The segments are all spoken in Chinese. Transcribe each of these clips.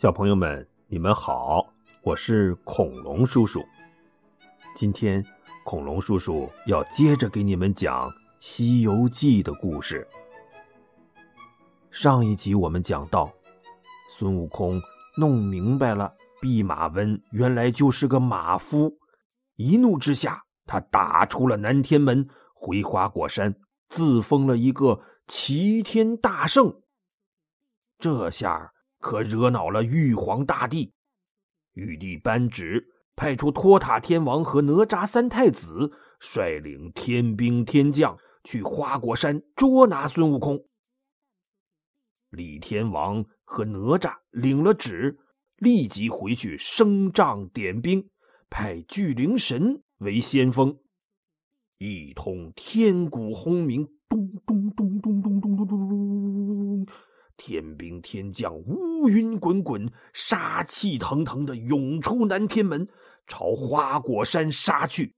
小朋友们，你们好，我是恐龙叔叔。今天，恐龙叔叔要接着给你们讲《西游记》的故事。上一集我们讲到，孙悟空弄明白了弼马温原来就是个马夫，一怒之下，他打出了南天门，回花果山自封了一个齐天大圣。这下。可惹恼了玉皇大帝，玉帝颁旨，派出托塔天王和哪吒三太子率领天兵天将去花果山捉拿孙悟空。李天王和哪吒领了旨，立即回去升帐点兵，派巨灵神为先锋，一通天鼓轰鸣，咚咚咚咚咚咚咚咚咚。天兵天将乌云滚滚，杀气腾腾的涌出南天门，朝花果山杀去。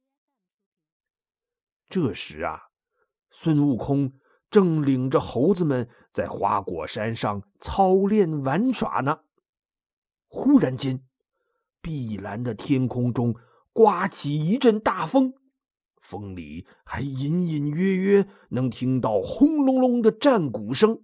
这时啊，孙悟空正领着猴子们在花果山上操练玩耍呢。忽然间，碧蓝的天空中刮起一阵大风，风里还隐隐约约能听到轰隆隆的战鼓声。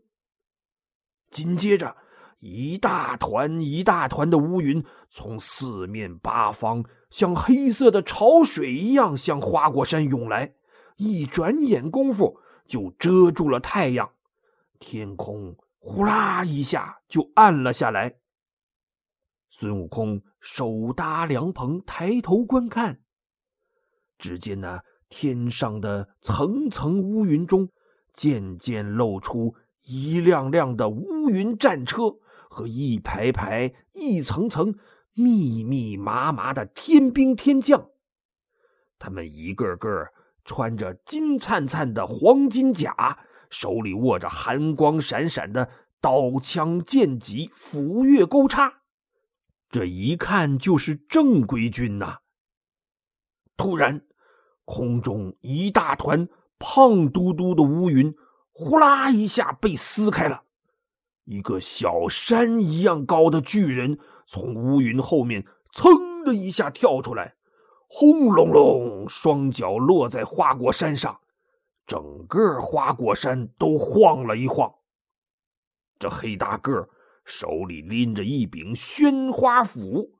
紧接着，一大团一大团的乌云从四面八方，像黑色的潮水一样向花果山涌来。一转眼功夫，就遮住了太阳，天空呼啦一下就暗了下来。孙悟空手搭凉棚，抬头观看，只见那天上的层层乌云中，渐渐露出。一辆辆的乌云战车和一排排、一层层、密密麻麻的天兵天将，他们一个个穿着金灿灿的黄金甲，手里握着寒光闪闪的刀枪剑戟、斧钺钩叉，这一看就是正规军呐！突然，空中一大团胖嘟嘟的乌云。呼啦一下被撕开了，一个小山一样高的巨人从乌云后面噌的一下跳出来，轰隆隆，双脚落在花果山上，整个花果山都晃了一晃。这黑大个手里拎着一柄宣花斧，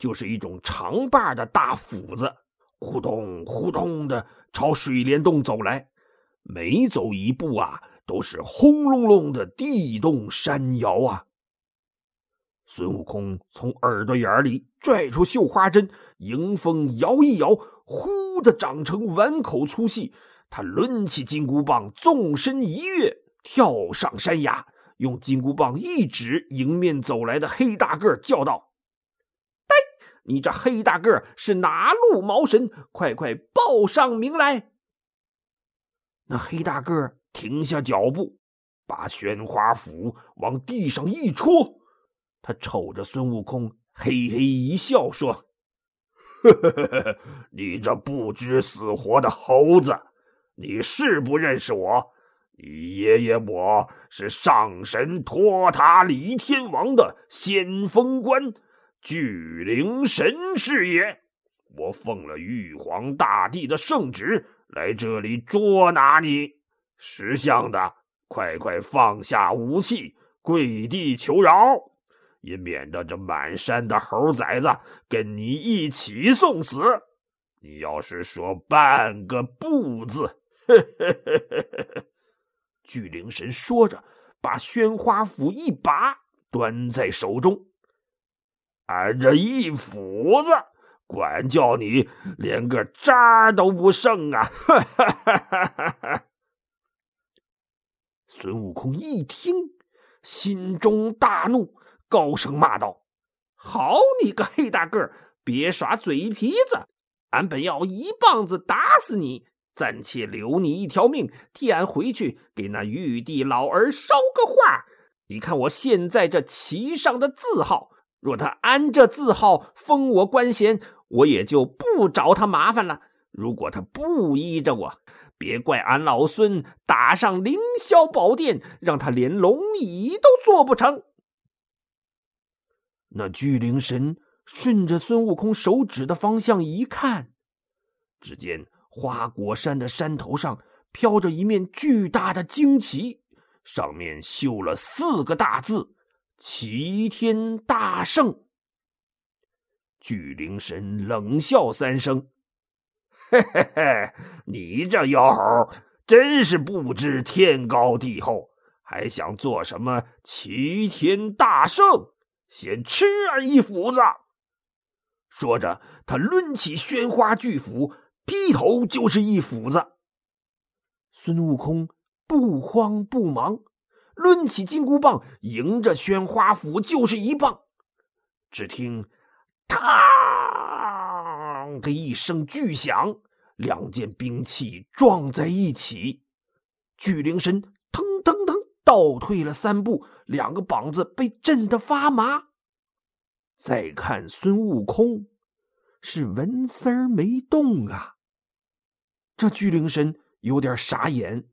就是一种长把的大斧子，呼通呼通的朝水帘洞走来。每走一步啊，都是轰隆隆的地动山摇啊！孙悟空从耳朵眼里拽出绣花针，迎风摇一摇，忽的长成碗口粗细。他抡起金箍棒，纵身一跃，跳上山崖，用金箍棒一指迎面走来的黑大个，叫道：“呆，你这黑大个是哪路毛神？快快报上名来！”那黑大个停下脚步，把宣花斧往地上一戳，他瞅着孙悟空，嘿嘿一笑，说：“呵呵呵呵，你这不知死活的猴子，你是不认识我？你爷爷我是上神托塔李天王的先锋官，巨灵神是也。我奉了玉皇大帝的圣旨。”来这里捉拿你，识相的，快快放下武器，跪地求饶，也免得这满山的猴崽子跟你一起送死。你要是说半个不字，巨灵神说着，把宣花斧一拔，端在手中，俺这一斧子。管教你连个渣都不剩啊！孙悟空一听，心中大怒，高声骂道：“好你个黑大个，别耍嘴皮子！俺本要一棒子打死你，暂且留你一条命，替俺回去给那玉帝老儿捎个话。你看我现在这旗上的字号。”若他安这字号封我官衔，我也就不找他麻烦了。如果他不依着我，别怪俺老孙打上凌霄宝殿，让他连龙椅都坐不成。那巨灵神顺着孙悟空手指的方向一看，只见花果山的山头上飘着一面巨大的旌旗，上面绣了四个大字：“齐天大圣。”巨灵神冷笑三声：“嘿嘿嘿，你这妖猴，真是不知天高地厚，还想做什么齐天大圣？”先吃俺一斧子！说着，他抡起宣花巨斧，劈头就是一斧子。孙悟空不慌不忙，抡起金箍棒，迎着宣花斧就是一棒。只听“嘡”的一声巨响，两件兵器撞在一起，巨灵神腾腾腾倒退了三步。两个膀子被震得发麻。再看孙悟空，是纹丝儿没动啊。这巨灵神有点傻眼。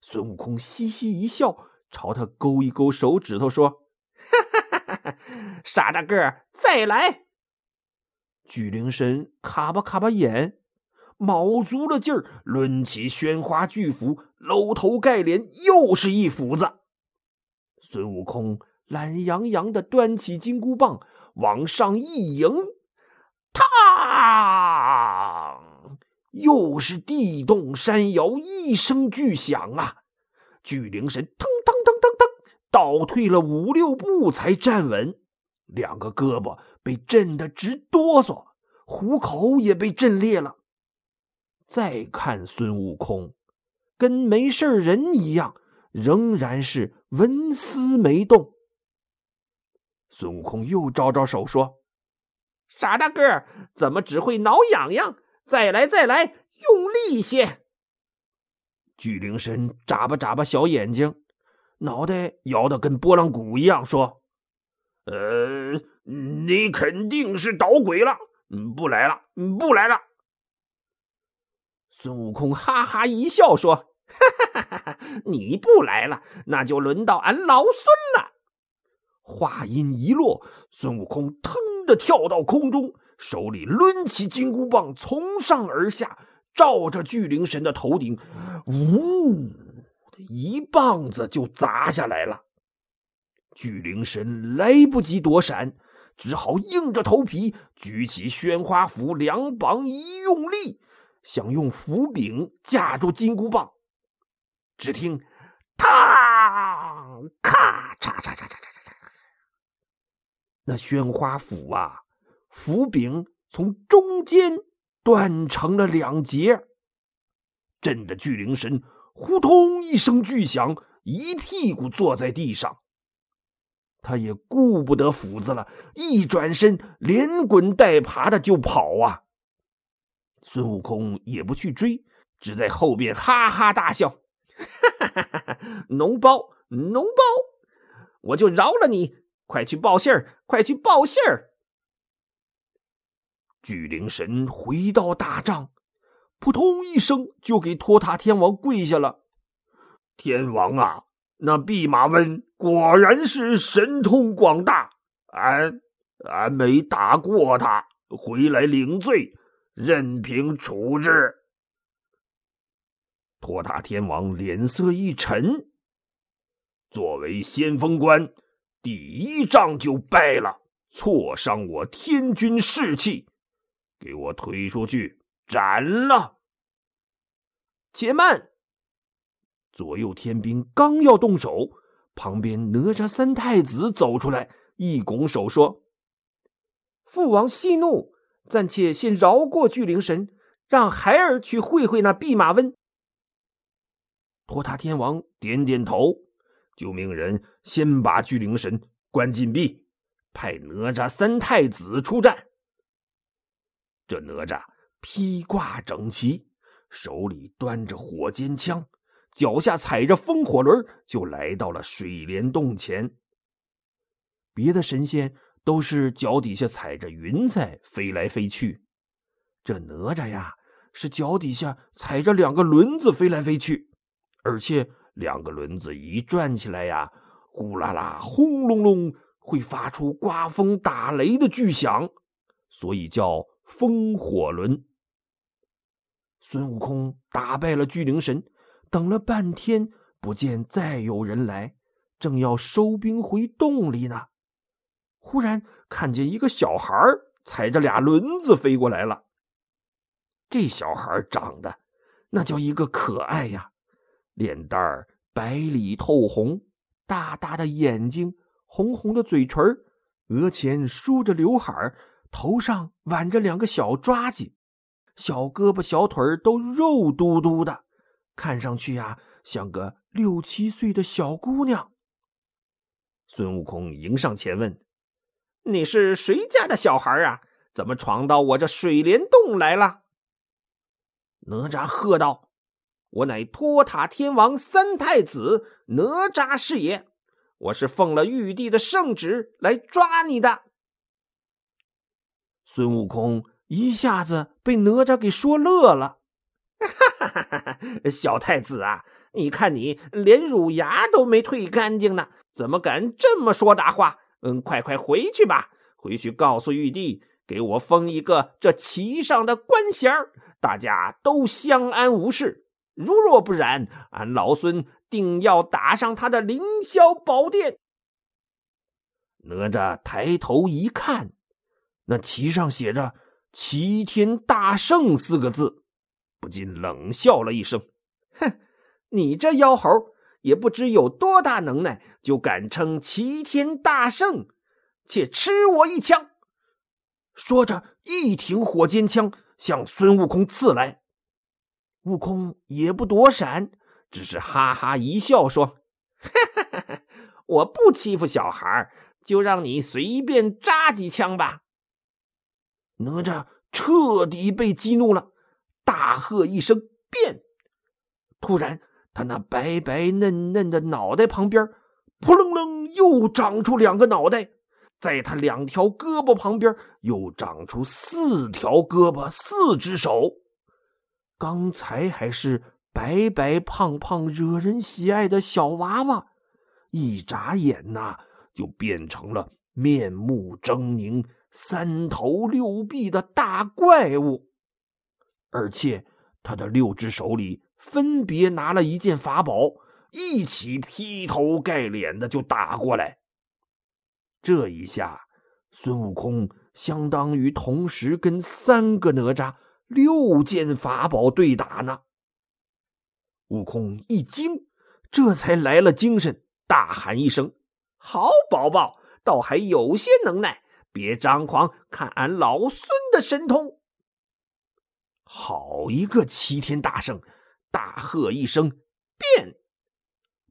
孙悟空嘻嘻一笑，朝他勾一勾手指头，说：“哈哈哈！傻大个，再来！”巨灵神卡巴卡巴眼，卯足了劲儿，抡起宣花巨斧，搂头盖脸，又是一斧子。孙悟空懒洋洋的端起金箍棒，往上一迎，嘡！又是地动山摇，一声巨响啊！巨灵神腾腾腾腾腾倒退了五六步才站稳，两个胳膊被震得直哆嗦，虎口也被震裂了。再看孙悟空，跟没事人一样。仍然是纹丝没动。孙悟空又招招手说：“傻大个，怎么只会挠痒痒？再来，再来，用力些！”巨灵神眨巴眨巴小眼睛，脑袋摇得跟拨浪鼓一样，说：“呃，你肯定是捣鬼了，不来了，不来了。”孙悟空哈哈一笑说。哈哈哈哈！你不来了，那就轮到俺老孙了。话音一落，孙悟空腾的跳到空中，手里抡起金箍棒，从上而下照着巨灵神的头顶，呜，一棒子就砸下来了。巨灵神来不及躲闪，只好硬着头皮举起宣花斧，两膀一用力，想用斧柄架住金箍棒。只听“嘡”，咔嚓嚓嚓嚓嚓嚓嚓，那宣花斧啊，斧柄从中间断成了两截，震得巨灵神呼通一声巨响，一屁股坐在地上。他也顾不得斧子了，一转身连滚带爬的就跑啊！孙悟空也不去追，只在后边哈哈大笑。哈哈哈！哈脓包，脓包，我就饶了你！快去报信儿，快去报信儿！巨灵神回到大帐，扑通一声就给托塔天王跪下了。天王啊，那弼马温果然是神通广大，俺俺没打过他，回来领罪，任凭处置。托塔天王脸色一沉，作为先锋官，第一仗就败了，挫伤我天军士气，给我推出去斩了！且慢！左右天兵刚要动手，旁边哪吒三太子走出来，一拱手说：“父王息怒，暂且先饶过巨灵神，让孩儿去会会那弼马温。”托塔天王点点头，就命人先把巨灵神关禁闭，派哪吒三太子出战。这哪吒披挂整齐，手里端着火尖枪，脚下踩着风火轮，就来到了水帘洞前。别的神仙都是脚底下踩着云彩飞来飞去，这哪吒呀，是脚底下踩着两个轮子飞来飞去。而且两个轮子一转起来呀，呼啦啦、轰隆隆、会发出刮风打雷的巨响，所以叫风火轮。孙悟空打败了巨灵神，等了半天不见再有人来，正要收兵回洞里呢，忽然看见一个小孩踩着俩轮子飞过来了。这小孩长得那叫一个可爱呀，脸蛋儿白里透红，大大的眼睛，红红的嘴唇额前梳着刘海头上挽着两个小抓髻。小胳膊小腿都肉嘟嘟的，看上去呀像个六七岁的小姑娘。孙悟空迎上前问：“你是谁家的小孩啊？怎么闯到我这水帘洞来了？”哪吒喝道：“我乃托塔天王三太子哪吒是也，我是奉了玉帝的圣旨来抓你的。”孙悟空。一下子被哪吒给说乐了，哈哈哈哈！小太子啊，你看你连乳牙都没退干净呢，怎么敢这么说大话？嗯，快快回去吧，回去告诉玉帝，给我封一个这旗上的官衔大家都相安无事。如若不然，俺老孙定要打上他的凌霄宝殿。哪吒抬头一看，那旗上写着。齐天大圣四个字，不禁冷笑了一声：“哼，你这妖猴也不知有多大能耐，就敢称齐天大圣？且吃我一枪！”说着，一挺火尖枪向孙悟空刺来。悟空也不躲闪，只是哈哈一笑，说：“哈哈，我不欺负小孩，就让你随便扎几枪吧。”哪吒彻底被激怒了，大喝一声“变”！突然，他那白白嫩嫩的脑袋旁边，扑棱棱又长出两个脑袋，在他两条胳膊旁边又长出四条胳膊、四只手。刚才还是白白胖胖、惹人喜爱的小娃娃，一眨眼呐，就变成了面目狰狞。三头六臂的大怪物，而且他的六只手里分别拿了一件法宝，一起劈头盖脸的就打过来。这一下，孙悟空相当于同时跟三个哪吒、六件法宝对打呢。悟空一惊，这才来了精神，大喊一声：“好宝宝，倒还有些能耐！”别张狂，看俺老孙的神通！好一个齐天大圣！大喝一声，变！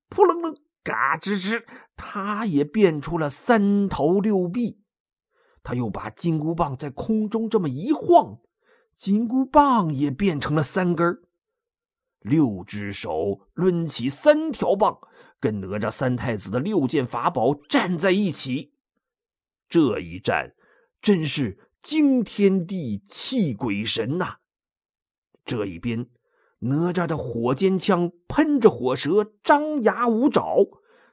扑棱棱，嘎吱吱，他也变出了三头六臂。他又把金箍棒在空中这么一晃，金箍棒也变成了三根六只手抡起三条棒，跟哪吒三太子的六件法宝站在一起。这一战真是惊天地泣鬼神呐！这一边，哪吒的火尖枪喷着火舌，张牙舞爪；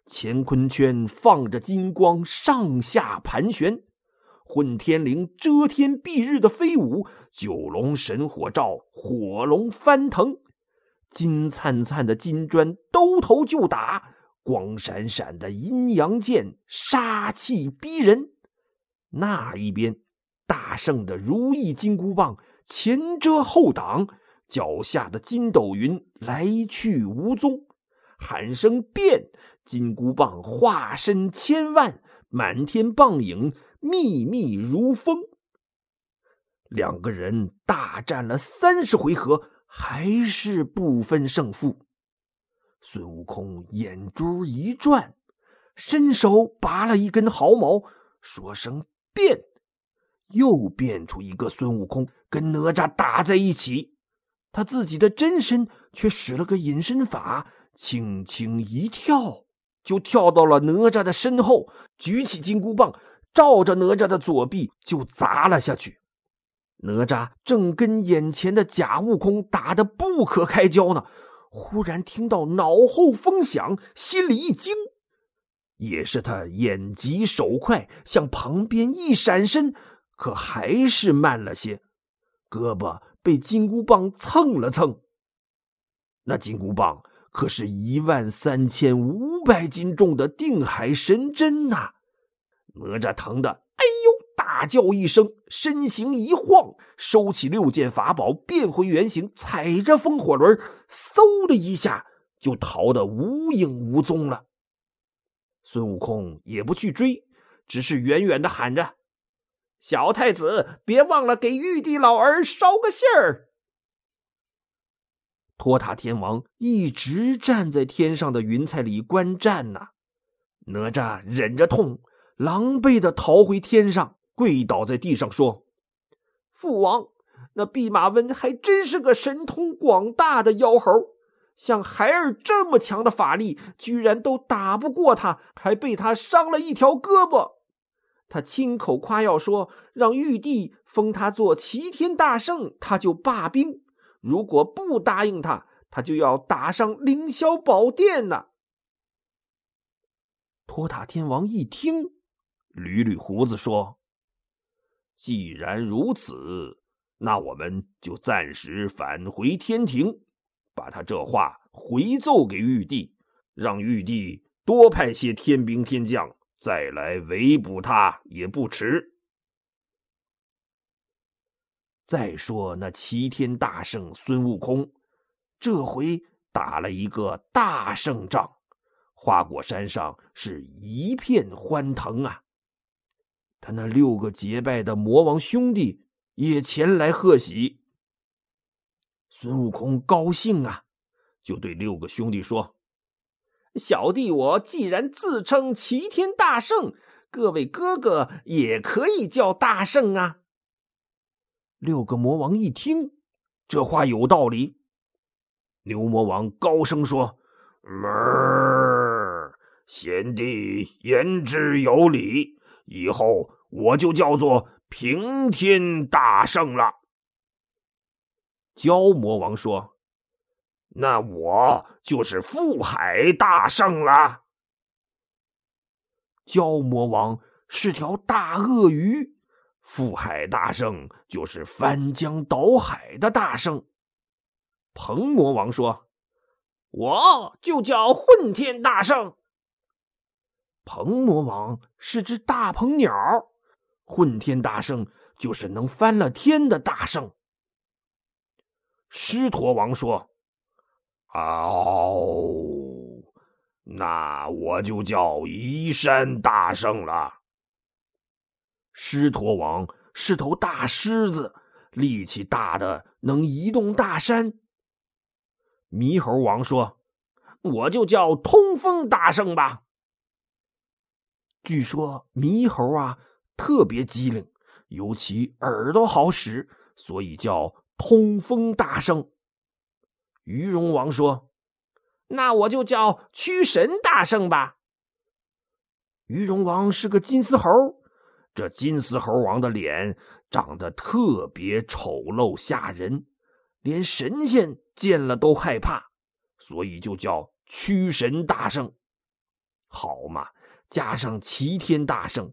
乾坤圈放着金光，上下盘旋；混天绫遮天蔽日的飞舞；九龙神火罩，火龙翻腾；金灿灿的金砖兜头就打；光闪闪的阴阳剑，杀气逼人。那一边，大圣的如意金箍棒前遮后挡，脚下的筋斗云来去无踪，喊声变，金箍棒化身千万，满天棒影密密如风。两个人大战了三十回合，还是不分胜负。孙悟空眼珠一转，伸手拔了一根毫毛，说声。变，又变出一个孙悟空，跟哪吒打在一起。他自己的真身却使了个隐身法，轻轻一跳，就跳到了哪吒的身后，举起金箍棒，照着哪吒的左臂就砸了下去。哪吒正跟眼前的假悟空打得不可开交呢，忽然听到脑后风响，心里一惊。也是他眼疾手快，向旁边一闪身，可还是慢了些，胳膊被金箍棒蹭了蹭。那金箍棒可是一万三千五百斤重的定海神针呐！哪吒疼的哎呦大叫一声，身形一晃，收起六件法宝，变回原形，踩着风火轮，嗖的一下就逃得无影无踪了。孙悟空也不去追，只是远远的喊着：“小太子，别忘了给玉帝老儿捎个信儿。”托塔天王一直站在天上的云彩里观战呢。哪吒忍着痛，狼狈的逃回天上，跪倒在地上说：“父王，那弼马温还真是个神通广大的妖猴。”像孩儿这么强的法力，居然都打不过他，还被他伤了一条胳膊。他亲口夸耀说，让玉帝封他做齐天大圣，他就罢兵；如果不答应他，他就要打上凌霄宝殿呢。托塔天王一听，捋捋胡子说：“既然如此，那我们就暂时返回天庭。”把他这话回奏给玉帝，让玉帝多派些天兵天将再来围捕他也不迟。再说那齐天大圣孙悟空，这回打了一个大胜仗，花果山上是一片欢腾啊！他那六个结拜的魔王兄弟也前来贺喜。孙悟空高兴啊，就对六个兄弟说：“小弟我既然自称齐天大圣，各位哥哥也可以叫大圣啊。”六个魔王一听，这话有道理。牛魔王高声说：“儿，贤弟言之有理，以后我就叫做平天大圣了。”蛟魔王说：“那我就是覆海大圣了。”蛟魔王是条大鳄鱼，覆海大圣就是翻江倒海的大圣。鹏魔王说：“我就叫混天大圣。”鹏魔王是只大鹏鸟，混天大圣就是能翻了天的大圣。狮驼王说：“哦，那我就叫移山大圣了。”狮驼王是头大狮子，力气大的能移动大山。猕猴王说：“我就叫通风大圣吧。”据说猕猴啊特别机灵，尤其耳朵好使，所以叫。通风大圣，鱼龙王说：“那我就叫驱神大圣吧。”鱼龙王是个金丝猴，这金丝猴王的脸长得特别丑陋吓人，连神仙见了都害怕，所以就叫驱神大圣。好嘛，加上齐天大圣，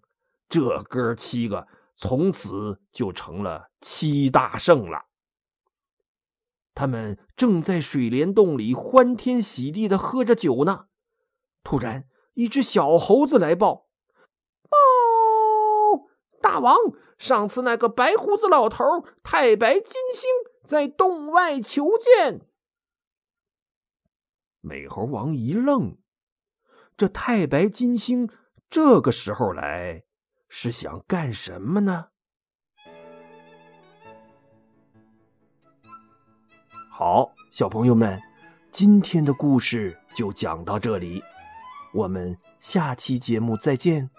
这哥七个从此就成了七大圣了。他们正在水帘洞里欢天喜地的喝着酒呢，突然，一只小猴子来报：“报，大王，上次那个白胡子老头太白金星在洞外求见。”美猴王一愣，这太白金星这个时候来是想干什么呢？好，小朋友们，今天的故事就讲到这里，我们下期节目再见。